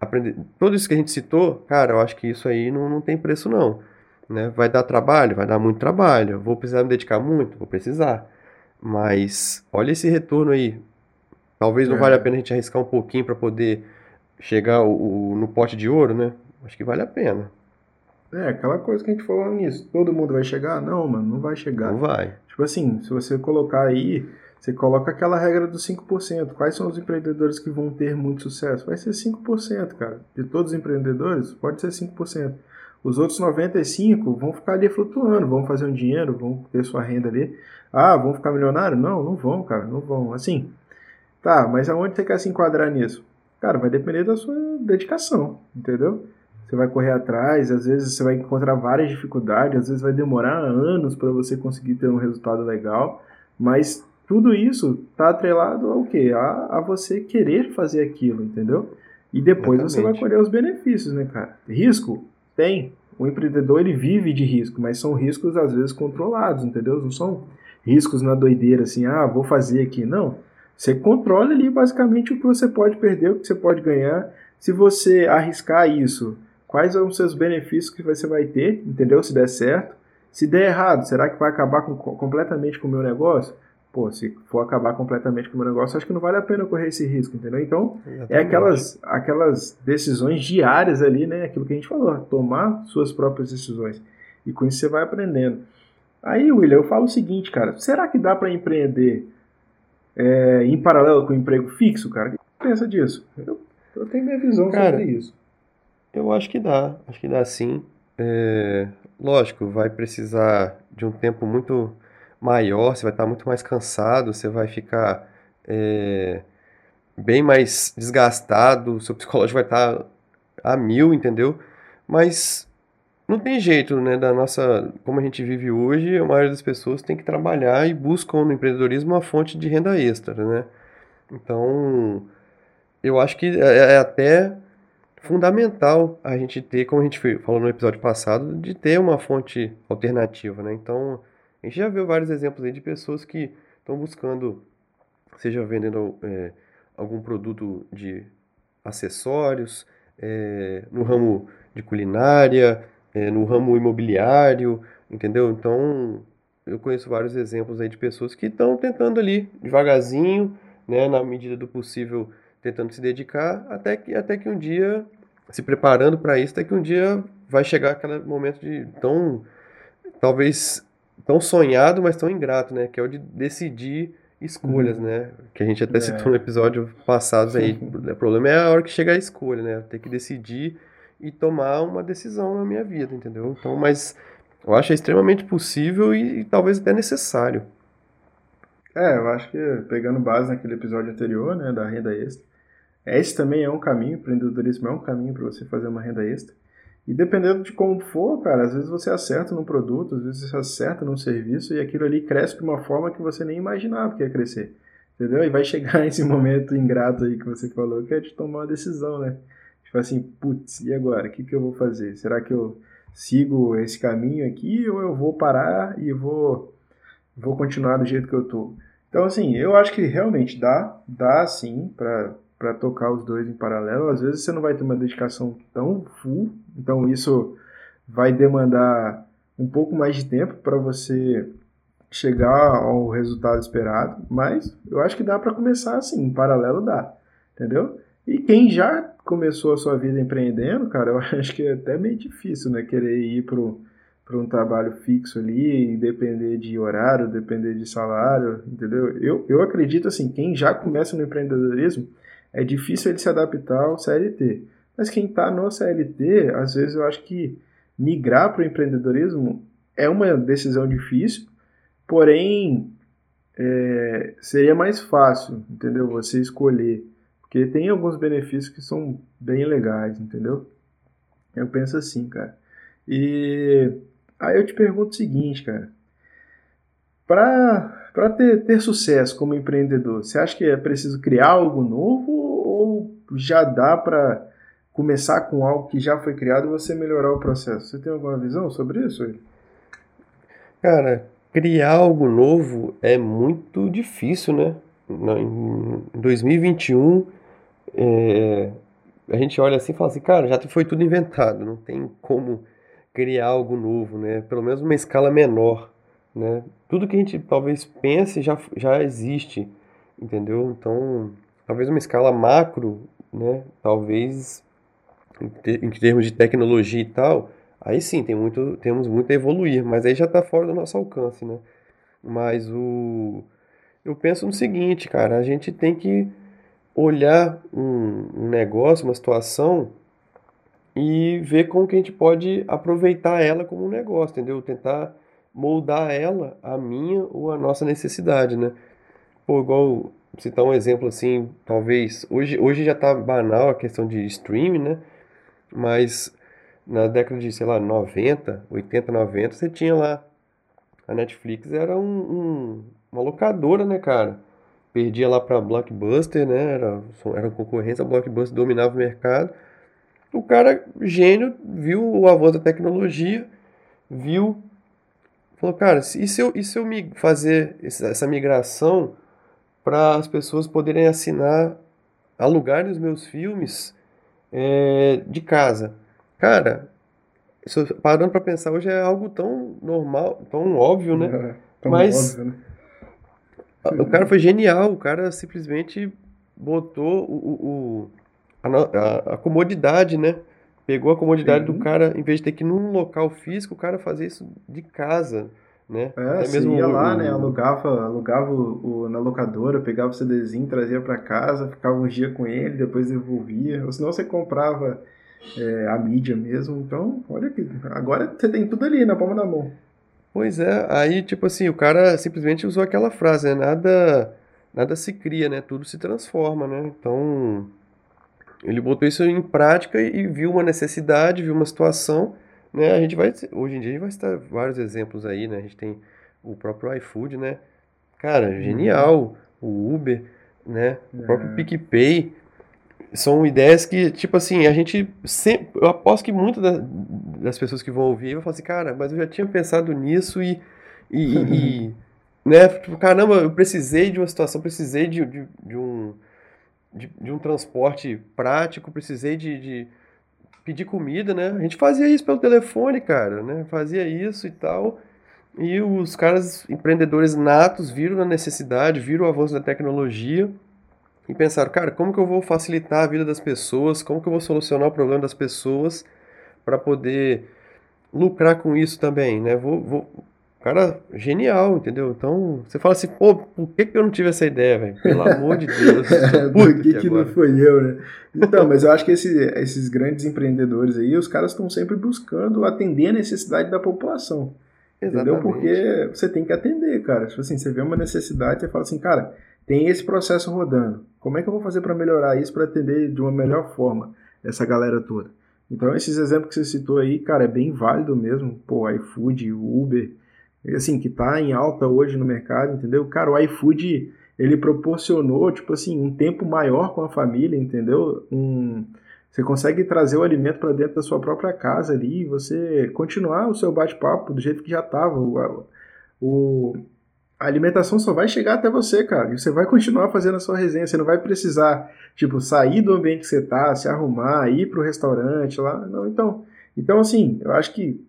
aprender. Tudo isso que a gente citou, cara, eu acho que isso aí não, não tem preço, não. Né? Vai dar trabalho? Vai dar muito trabalho. Vou precisar me dedicar muito? Vou precisar. Mas olha esse retorno aí. Talvez não é. valha a pena a gente arriscar um pouquinho para poder chegar o, o, no pote de ouro, né? Acho que vale a pena. É, aquela coisa que a gente falou nisso. Todo mundo vai chegar? Não, mano, não vai chegar. Não vai. Tipo assim, se você colocar aí, você coloca aquela regra dos 5%. Quais são os empreendedores que vão ter muito sucesso? Vai ser 5%, cara. De todos os empreendedores, pode ser 5%. Os outros 95 vão ficar ali flutuando, vão fazer um dinheiro, vão ter sua renda ali. Ah, vão ficar milionários? Não, não vão, cara, não vão. Assim, tá, mas aonde você quer se enquadrar nisso? Cara, vai depender da sua dedicação, entendeu? Você vai correr atrás, às vezes você vai encontrar várias dificuldades, às vezes vai demorar anos para você conseguir ter um resultado legal, mas tudo isso está atrelado ao quê? A, a você querer fazer aquilo, entendeu? E depois Exatamente. você vai colher os benefícios, né, cara? Risco? Tem. O empreendedor ele vive de risco, mas são riscos às vezes controlados, entendeu? Não são riscos na doideira assim, ah, vou fazer aqui. Não. Você controla ali basicamente o que você pode perder, o que você pode ganhar. Se você arriscar isso, quais são os seus benefícios que você vai ter, entendeu? Se der certo. Se der errado, será que vai acabar com, completamente com o meu negócio? Pô, se for acabar completamente com o meu negócio, acho que não vale a pena correr esse risco, entendeu? Então, é Exatamente. é aquelas, aquelas decisões diárias ali, né? Aquilo que a gente falou, tomar suas próprias decisões. E com isso você vai aprendendo. Aí, William, eu falo o seguinte, cara, será que dá para empreender é, em paralelo com o emprego fixo, cara? O que você pensa disso? Eu, eu tenho minha visão cara, sobre isso. Eu acho que dá, acho que dá sim. É, lógico, vai precisar de um tempo muito maior, você vai estar muito mais cansado, você vai ficar é, bem mais desgastado, seu psicológico vai estar a mil, entendeu? Mas não tem jeito, né? Da nossa, como a gente vive hoje, a maioria das pessoas tem que trabalhar e buscam no empreendedorismo uma fonte de renda extra, né? Então, eu acho que é, é até fundamental a gente ter, como a gente falou no episódio passado, de ter uma fonte alternativa, né? Então, a gente já viu vários exemplos aí de pessoas que estão buscando, seja vendendo é, algum produto de acessórios, é, no ramo de culinária, é, no ramo imobiliário, entendeu? Então, eu conheço vários exemplos aí de pessoas que estão tentando ali, devagarzinho, né, na medida do possível, tentando se dedicar, até que, até que um dia, se preparando para isso, até que um dia vai chegar aquele momento de tão, talvez, tão sonhado, mas tão ingrato, né, que é o de decidir escolhas, uhum. né, que a gente até é. citou no episódio passados aí, o problema é a hora que chega a escolha, né, ter que decidir e tomar uma decisão na minha vida, entendeu? Então, mas eu acho extremamente possível e, e talvez até necessário. É, eu acho que pegando base naquele episódio anterior, né, da renda extra, esse também é um caminho, o empreendedorismo é um caminho para você fazer uma renda extra. E dependendo de como for, cara, às vezes você acerta num produto, às vezes você acerta num serviço e aquilo ali cresce de uma forma que você nem imaginava que ia crescer. Entendeu? E vai chegar esse momento ingrato aí que você falou, que é de tomar uma decisão, né? Tipo assim, putz, e agora? O que, que eu vou fazer? Será que eu sigo esse caminho aqui ou eu vou parar e vou, vou continuar do jeito que eu tô? Então, assim, eu acho que realmente dá, dá sim para tocar os dois em paralelo. Às vezes você não vai ter uma dedicação tão full, então isso vai demandar um pouco mais de tempo para você chegar ao resultado esperado, mas eu acho que dá para começar assim, em paralelo dá, entendeu? E quem já começou a sua vida empreendendo, cara, eu acho que é até meio difícil, né? Querer ir para um trabalho fixo ali, depender de horário, depender de salário, entendeu? Eu, eu acredito assim, quem já começa no empreendedorismo, é difícil ele se adaptar ao CLT. Mas quem está no CLT, às vezes eu acho que migrar para o empreendedorismo é uma decisão difícil, porém é, seria mais fácil, entendeu? Você escolher porque tem alguns benefícios que são bem legais, entendeu? Eu penso assim, cara. E aí eu te pergunto o seguinte, cara. Para ter, ter sucesso como empreendedor, você acha que é preciso criar algo novo ou já dá para começar com algo que já foi criado e você melhorar o processo? Você tem alguma visão sobre isso? Cara, criar algo novo é muito difícil, né? Em 2021 é, a gente olha assim e fala assim, cara, já foi tudo inventado, não tem como criar algo novo, né? Pelo menos uma escala menor, né? Tudo que a gente talvez pense já, já existe, entendeu? Então, talvez uma escala macro né, talvez em termos de tecnologia e tal, aí sim tem muito, temos muito a evoluir, mas aí já está fora do nosso alcance, né? Mas o eu penso no seguinte, cara, a gente tem que olhar um, um negócio, uma situação e ver como que a gente pode aproveitar ela como um negócio, entendeu? Tentar moldar ela a minha ou a nossa necessidade, né? Pô, igual citar um exemplo assim, talvez hoje, hoje já tá banal a questão de streaming, né? Mas na década de, sei lá, 90, 80, 90, você tinha lá a Netflix era um, um, uma locadora, né, cara? Perdia lá pra Blockbuster, né? Era, era concorrência, a Blockbuster dominava o mercado. O cara, gênio, viu o avanço da tecnologia, viu, falou, cara, e se eu, e se eu fazer essa migração para as pessoas poderem assinar, alugar os meus filmes é, de casa? Cara, parando para pensar hoje é algo tão normal, tão óbvio, né? É, tão Mas óbvio, né? o cara foi genial, o cara simplesmente botou o, o, a, a, a comodidade, né? Pegou a comodidade Sim. do cara, em vez de ter que ir num local físico, o cara fazer isso de casa, né? É, Até mesmo ia o, lá, né? Alugava, alugava o, o, na locadora, pegava o CDzinho, trazia para casa, ficava um dia com ele, depois devolvia. Ou senão você comprava é, a mídia mesmo. Então, olha que agora você tem tudo ali na palma da mão. Pois é, aí tipo assim, o cara simplesmente usou aquela frase, né? Nada, nada se cria, né? Tudo se transforma, né? Então, ele botou isso em prática e viu uma necessidade, viu uma situação, né? A gente vai, hoje em dia a gente vai citar vários exemplos aí, né? A gente tem o próprio iFood, né? Cara, uhum. genial, o Uber, né? O próprio é. PicPay, são ideias que, tipo assim, a gente sempre. Eu aposto que muitas das pessoas que vão ouvir vão falar assim, cara, mas eu já tinha pensado nisso e. e, e né? Tipo, caramba, eu precisei de uma situação, precisei de, de, de um. De, de, um transporte prático, precisei de, de, pedir comida, né? A gente fazia isso pelo telefone, cara, né? Fazia isso e tal. E os caras empreendedores natos viram a necessidade, viram o avanço da tecnologia e pensaram, cara, como que eu vou facilitar a vida das pessoas, como que eu vou solucionar o problema das pessoas para poder lucrar com isso também, né? Vou, vou... Cara, genial, entendeu? Então, você fala assim, pô, por que, que eu não tive essa ideia, velho? Pelo amor de Deus. por que, que não foi eu, né? Então, mas eu acho que esse, esses grandes empreendedores aí, os caras estão sempre buscando atender a necessidade da população. Exatamente. Entendeu? Porque você tem que atender, cara. Tipo assim, você vê uma necessidade, você fala assim, cara, tem esse processo rodando. Como é que eu vou fazer para melhorar isso, para atender de uma melhor forma essa galera toda? Então, esses exemplos que você citou aí, cara, é bem válido mesmo. Pô, iFood, Uber, assim, que tá em alta hoje no mercado, entendeu? Cara, o iFood, ele proporcionou, tipo assim, um tempo maior com a família, entendeu? Um, você consegue trazer o alimento para dentro da sua própria casa ali e você continuar o seu bate-papo do jeito que já estava. O, o, a alimentação só vai chegar até você, cara. E você vai continuar fazendo a sua resenha. Você não vai precisar, tipo, sair do ambiente que você tá, se arrumar, ir pro restaurante lá. Não, então. Então, assim, eu acho que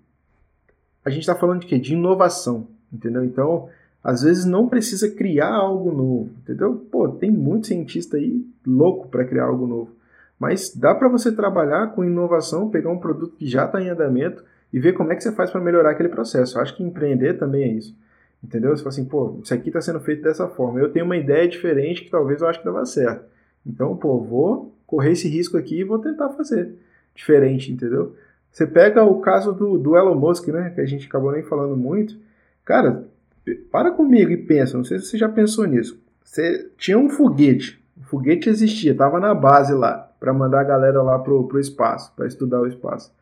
a gente está falando de quê? De inovação, entendeu? Então, às vezes não precisa criar algo novo, entendeu? Pô, tem muito cientista aí louco para criar algo novo. Mas dá para você trabalhar com inovação, pegar um produto que já está em andamento e ver como é que você faz para melhorar aquele processo. Eu acho que empreender também é isso. Entendeu? Você fala assim, pô, isso aqui está sendo feito dessa forma. Eu tenho uma ideia diferente que talvez eu acho que dava certo. Então, pô, vou correr esse risco aqui e vou tentar fazer diferente, entendeu? Você pega o caso do, do Elon Musk, né? Que a gente acabou nem falando muito. Cara, para comigo e pensa, não sei se você já pensou nisso. Você tinha um foguete. O foguete existia, estava na base lá, para mandar a galera lá pro, pro espaço, para estudar o espaço.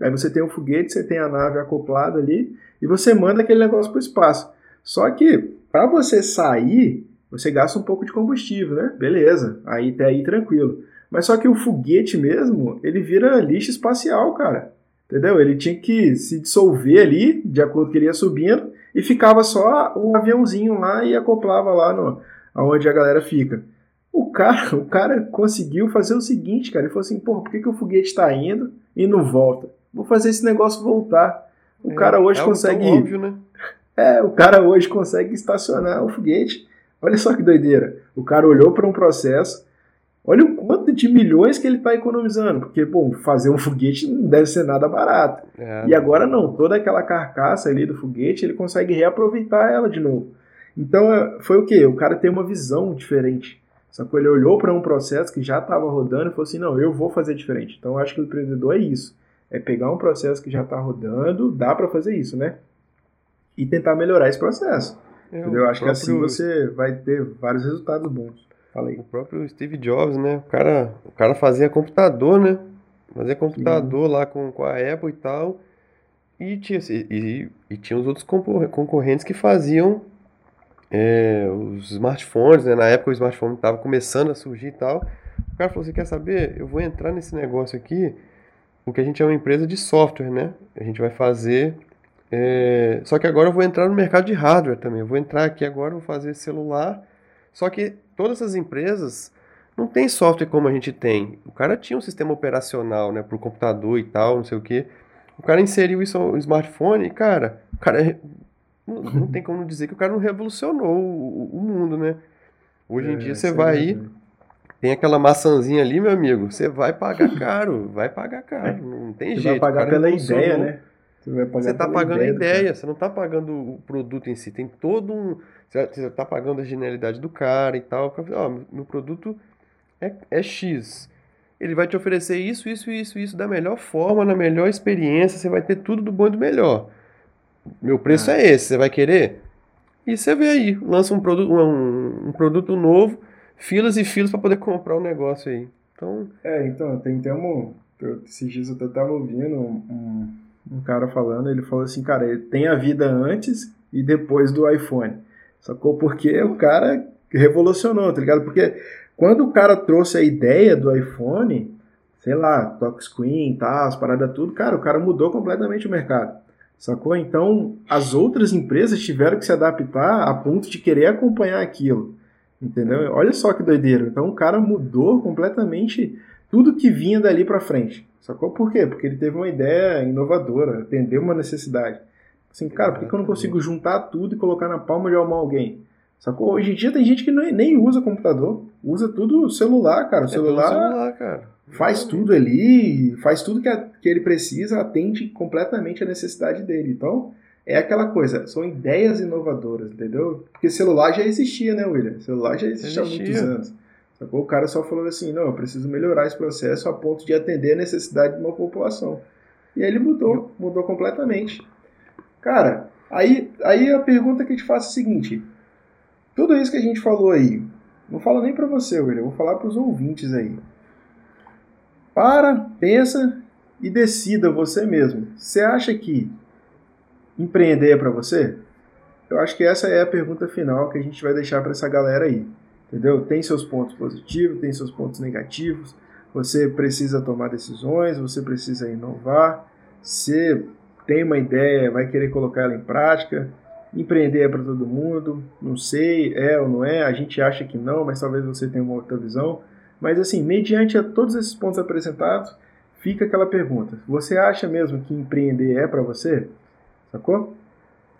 Aí você tem o foguete, você tem a nave acoplada ali, e você manda aquele negócio pro espaço. Só que para você sair, você gasta um pouco de combustível, né? Beleza, aí até aí tranquilo. Mas só que o foguete mesmo, ele vira lixo espacial, cara. Entendeu? Ele tinha que se dissolver ali, de acordo com que ele ia subindo, e ficava só um aviãozinho lá e acoplava lá no, aonde a galera fica. O cara, o cara conseguiu fazer o seguinte, cara. Ele falou assim, porra, por que, que o foguete está indo e não volta? Vou fazer esse negócio voltar. O é, cara hoje é consegue. Óbvio, né? É, o cara hoje consegue estacionar o foguete. Olha só que doideira. O cara olhou para um processo, olha o quanto de milhões que ele está economizando, porque, bom, fazer um foguete não deve ser nada barato. É. E agora não, toda aquela carcaça ali do foguete, ele consegue reaproveitar ela de novo. Então, é, foi o quê? O cara tem uma visão diferente. Só que ele olhou para um processo que já estava rodando e falou assim, não, eu vou fazer diferente. Então, eu acho que o empreendedor é isso. É pegar um processo que já está rodando, dá para fazer isso, né? E tentar melhorar esse processo. É, eu acho próprio... que assim você vai ter vários resultados bons. Fala aí. O próprio Steve Jobs, né? O cara, o cara fazia computador, né? Fazia computador Sim. lá com, com a Apple e tal. E tinha, e, e, tinha os outros concorrentes que faziam é, os smartphones, né? Na época o smartphone estava começando a surgir e tal. O cara falou: Você quer saber? Eu vou entrar nesse negócio aqui, porque a gente é uma empresa de software, né? A gente vai fazer. É... Só que agora eu vou entrar no mercado de hardware também. Eu vou entrar aqui agora, vou fazer celular. Só que todas essas empresas não tem software como a gente tem. O cara tinha um sistema operacional, né, para o computador e tal, não sei o que. O cara inseriu isso no smartphone e, cara, o cara não, não tem como dizer que o cara não revolucionou o, o mundo, né? Hoje em é, dia você vai é aí, tem aquela maçãzinha ali, meu amigo, você vai pagar caro, vai pagar caro, não tem você jeito. Vai pagar pela ideia, né? Você está pagando a ideia, você não está pagando o produto em si. Tem todo um. Você está pagando a genialidade do cara e tal. Ó, meu produto é, é X. Ele vai te oferecer isso, isso, isso, isso da melhor forma, na melhor experiência. Você vai ter tudo do bom e do melhor. Meu preço ah. é esse, você vai querer? E você vê aí, lança um produto, um, um produto novo, filas e filas para poder comprar o um negócio aí. Então. É, então, tem até um. Esses dias eu estava ouvindo um um cara falando, ele falou assim, cara, tem a vida antes e depois do iPhone. Sacou? Porque o cara revolucionou, tá ligado? Porque quando o cara trouxe a ideia do iPhone, sei lá, touchscreen, tá, as paradas tudo, cara, o cara mudou completamente o mercado. Sacou? Então, as outras empresas tiveram que se adaptar a ponto de querer acompanhar aquilo. Entendeu? Olha só que doideira. Então, o cara mudou completamente tudo que vinha dali para frente. Sacou? Por quê? Porque ele teve uma ideia inovadora, atendeu uma necessidade. Assim, cara, por que, eu não consigo juntar tudo e colocar na palma de uma alguém? Sacou? Hoje em dia tem gente que nem usa computador, usa tudo celular, cara. O celular, é celular cara. faz tudo ali, faz tudo que, a, que ele precisa, atende completamente a necessidade dele. Então, é aquela coisa, são ideias inovadoras, entendeu? Porque celular já existia, né, William? Celular já existia, existia. há muitos anos. Sacou? O cara só falou assim: não, eu preciso melhorar esse processo a ponto de atender a necessidade de uma população. E aí ele mudou, mudou completamente. Cara, aí, aí a pergunta que eu te faço é a seguinte: tudo isso que a gente falou aí, não falo nem para você, William, vou falar para os ouvintes aí. Para, pensa e decida você mesmo. Você acha que empreender é para você? Eu acho que essa é a pergunta final que a gente vai deixar para essa galera aí. Entendeu? Tem seus pontos positivos, tem seus pontos negativos. Você precisa tomar decisões, você precisa inovar. Você tem uma ideia, vai querer colocar ela em prática. Empreender é para todo mundo, não sei, é ou não é, a gente acha que não, mas talvez você tenha uma outra visão. Mas assim, mediante a todos esses pontos apresentados, fica aquela pergunta: você acha mesmo que empreender é para você? Sacou?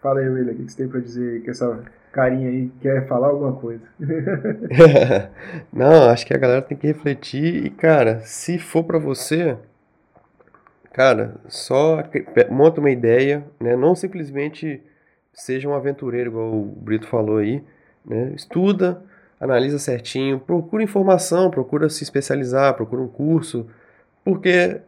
Fala aí, William, o que você tem para dizer que essa carinha aí quer falar alguma coisa. Não, acho que a galera tem que refletir e, cara, se for para você, cara, só monta uma ideia, né? Não simplesmente seja um aventureiro, igual o Brito falou aí, né? Estuda, analisa certinho, procura informação, procura se especializar, procura um curso, porque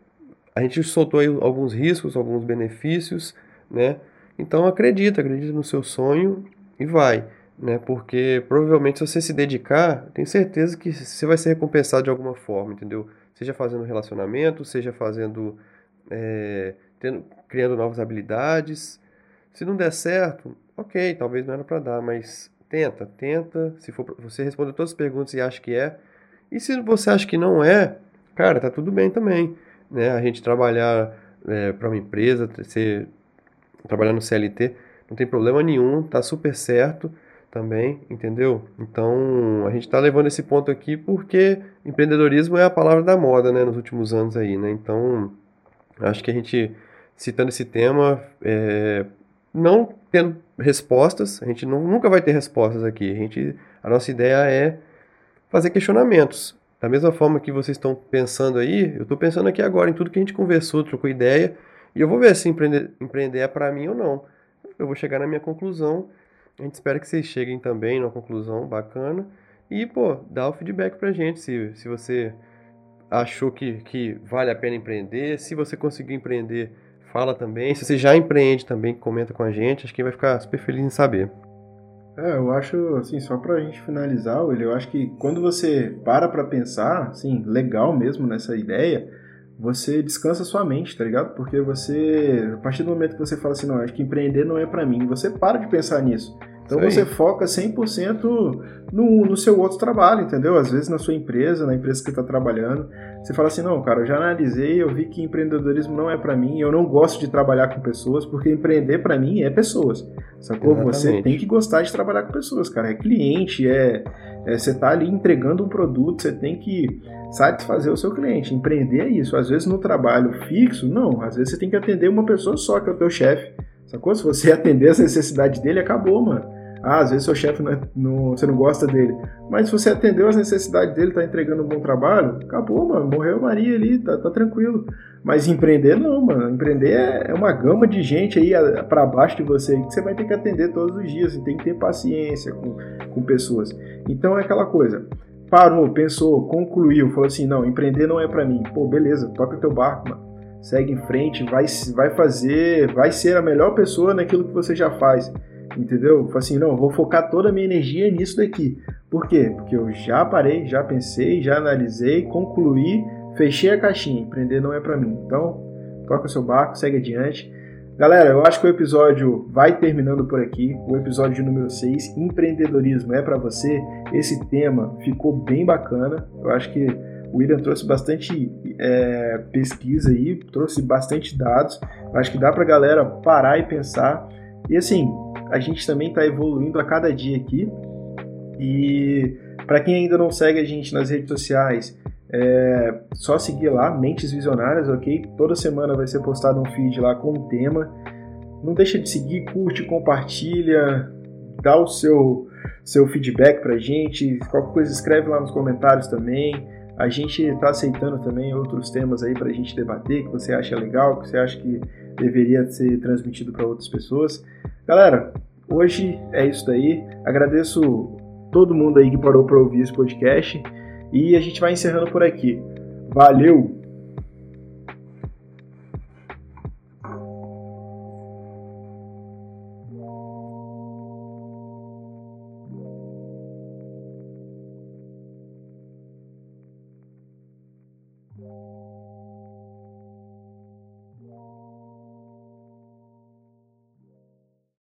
a gente soltou aí alguns riscos, alguns benefícios, né? Então acredita, acredita no seu sonho e vai, né? Porque provavelmente se você se dedicar, tenho certeza que você vai ser recompensado de alguma forma, entendeu? Seja fazendo relacionamento, seja fazendo, é, tendo, criando novas habilidades. Se não der certo, ok, talvez não era para dar, mas tenta, tenta. Se for você responder todas as perguntas e acha que é, e se você acha que não é, cara, tá tudo bem também, né? A gente trabalhar é, para uma empresa, ser, trabalhar no CLT não tem problema nenhum, tá super certo também, entendeu? Então, a gente está levando esse ponto aqui porque empreendedorismo é a palavra da moda, né, nos últimos anos aí, né? Então, acho que a gente, citando esse tema, é, não tendo respostas, a gente não, nunca vai ter respostas aqui. A, gente, a nossa ideia é fazer questionamentos. Da mesma forma que vocês estão pensando aí, eu estou pensando aqui agora em tudo que a gente conversou, trocou ideia, e eu vou ver se empreender, empreender é para mim ou não. Eu vou chegar na minha conclusão. A gente espera que vocês cheguem também numa conclusão bacana. E, pô, dá o feedback pra gente se, se você achou que, que vale a pena empreender. Se você conseguir empreender, fala também. Se você já empreende também, comenta com a gente. Acho que vai ficar super feliz em saber. É, eu acho, assim, só pra gente finalizar, William, eu acho que quando você para pra pensar, assim, legal mesmo nessa ideia, você descansa sua mente, tá ligado? Porque você, a partir do momento que você fala assim, não, acho que empreender não é para mim, você para de pensar nisso. Então você foca 100% no, no seu outro trabalho, entendeu? Às vezes na sua empresa, na empresa que está trabalhando, você fala assim, não, cara, eu já analisei, eu vi que empreendedorismo não é para mim, eu não gosto de trabalhar com pessoas, porque empreender para mim é pessoas, sacou? Exatamente. Você tem que gostar de trabalhar com pessoas, cara, é cliente, é, é você tá ali entregando um produto, você tem que satisfazer o seu cliente, empreender é isso. Às vezes no trabalho fixo, não, às vezes você tem que atender uma pessoa só, que é o teu chefe, sacou? Se você atender as necessidades dele, acabou, mano. Ah, às vezes seu chefe não, é, não, você não gosta dele. Mas se você atendeu as necessidades dele, tá entregando um bom trabalho, acabou, mano. Morreu a Maria ali, tá, tá tranquilo. Mas empreender não, mano. Empreender é, é uma gama de gente aí para baixo de você que você vai ter que atender todos os dias. Você tem que ter paciência com, com pessoas. Então é aquela coisa. Parou, pensou, concluiu, falou assim: não, empreender não é para mim. Pô, beleza, toca teu barco, mano. Segue em frente, vai, vai fazer, vai ser a melhor pessoa naquilo que você já faz entendeu? Falei assim, não, vou focar toda a minha energia nisso daqui. Por quê? Porque eu já parei, já pensei, já analisei, concluí, fechei a caixinha. Empreender não é para mim. Então, toca o seu barco, segue adiante. Galera, eu acho que o episódio vai terminando por aqui. O episódio número 6, empreendedorismo é para você. Esse tema ficou bem bacana. Eu acho que o William trouxe bastante é, pesquisa aí, trouxe bastante dados. Eu acho que dá para galera parar e pensar. E assim, a gente também está evoluindo a cada dia aqui. E para quem ainda não segue a gente nas redes sociais, é só seguir lá, Mentes Visionárias, ok? Toda semana vai ser postado um feed lá com um tema. Não deixa de seguir, curte, compartilha, dá o seu, seu feedback pra gente. Qualquer coisa escreve lá nos comentários também. A gente está aceitando também outros temas aí para a gente debater, que você acha legal, que você acha que deveria ser transmitido para outras pessoas. Galera, hoje é isso daí. Agradeço todo mundo aí que parou para ouvir esse podcast e a gente vai encerrando por aqui. Valeu!